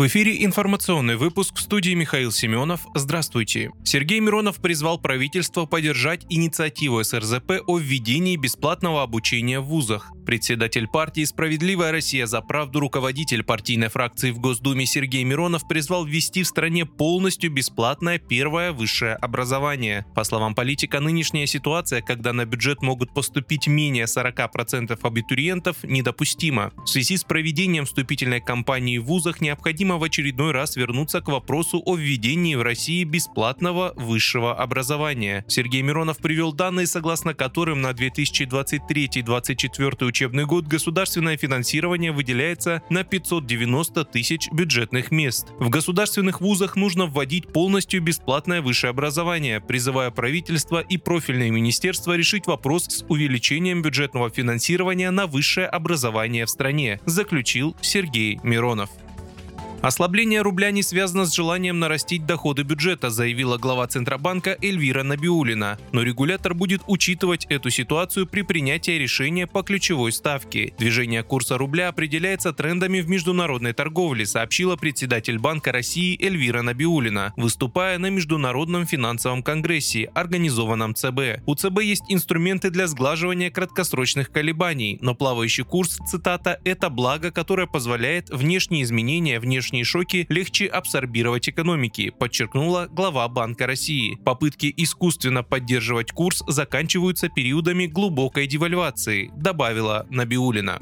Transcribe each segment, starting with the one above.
В эфире информационный выпуск в студии Михаил Семенов. Здравствуйте. Сергей Миронов призвал правительство поддержать инициативу СРЗП о введении бесплатного обучения в вузах. Председатель партии «Справедливая Россия за правду» руководитель партийной фракции в Госдуме Сергей Миронов призвал ввести в стране полностью бесплатное первое высшее образование. По словам политика, нынешняя ситуация, когда на бюджет могут поступить менее 40% абитуриентов, недопустима. В связи с проведением вступительной кампании в вузах необходимо необходимо в очередной раз вернуться к вопросу о введении в России бесплатного высшего образования. Сергей Миронов привел данные, согласно которым на 2023-2024 учебный год государственное финансирование выделяется на 590 тысяч бюджетных мест. В государственных вузах нужно вводить полностью бесплатное высшее образование, призывая правительство и профильные министерства решить вопрос с увеличением бюджетного финансирования на высшее образование в стране, заключил Сергей Миронов. Ослабление рубля не связано с желанием нарастить доходы бюджета, заявила глава Центробанка Эльвира Набиулина. Но регулятор будет учитывать эту ситуацию при принятии решения по ключевой ставке. Движение курса рубля определяется трендами в международной торговле, сообщила председатель Банка России Эльвира Набиулина, выступая на Международном финансовом конгрессе, организованном ЦБ. У ЦБ есть инструменты для сглаживания краткосрочных колебаний, но плавающий курс, цитата, это благо, которое позволяет внешние изменения, внешние внешние шоки легче абсорбировать экономики, подчеркнула глава Банка России. Попытки искусственно поддерживать курс заканчиваются периодами глубокой девальвации, добавила Набиулина.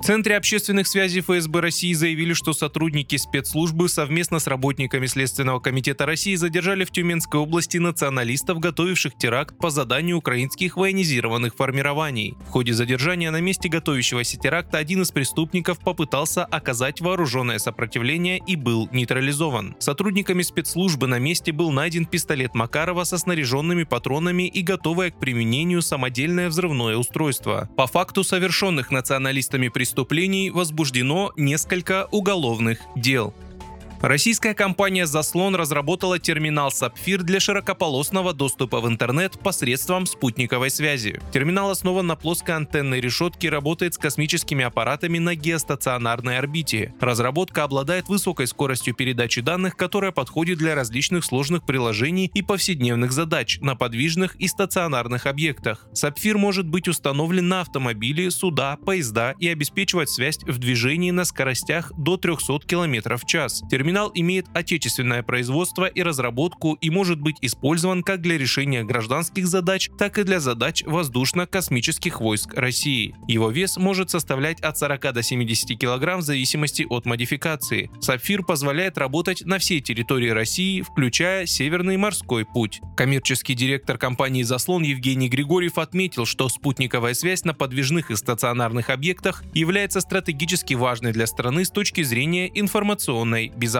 В Центре общественных связей ФСБ России заявили, что сотрудники спецслужбы совместно с работниками Следственного комитета России задержали в Тюменской области националистов, готовивших теракт по заданию украинских военизированных формирований. В ходе задержания на месте готовящегося теракта один из преступников попытался оказать вооруженное сопротивление и был нейтрализован. Сотрудниками спецслужбы на месте был найден пистолет Макарова со снаряженными патронами и готовое к применению самодельное взрывное устройство. По факту совершенных националистами преступлений преступлений возбуждено несколько уголовных дел. Российская компания «Заслон» разработала терминал «Сапфир» для широкополосного доступа в интернет посредством спутниковой связи. Терминал основан на плоской антенной решетке и работает с космическими аппаратами на геостационарной орбите. Разработка обладает высокой скоростью передачи данных, которая подходит для различных сложных приложений и повседневных задач на подвижных и стационарных объектах. «Сапфир» может быть установлен на автомобили, суда, поезда и обеспечивать связь в движении на скоростях до 300 км в час. Терминал Терминал имеет отечественное производство и разработку и может быть использован как для решения гражданских задач, так и для задач воздушно-космических войск России. Его вес может составлять от 40 до 70 кг в зависимости от модификации. Сапфир позволяет работать на всей территории России, включая Северный морской путь. Коммерческий директор компании «Заслон» Евгений Григорьев отметил, что спутниковая связь на подвижных и стационарных объектах является стратегически важной для страны с точки зрения информационной безопасности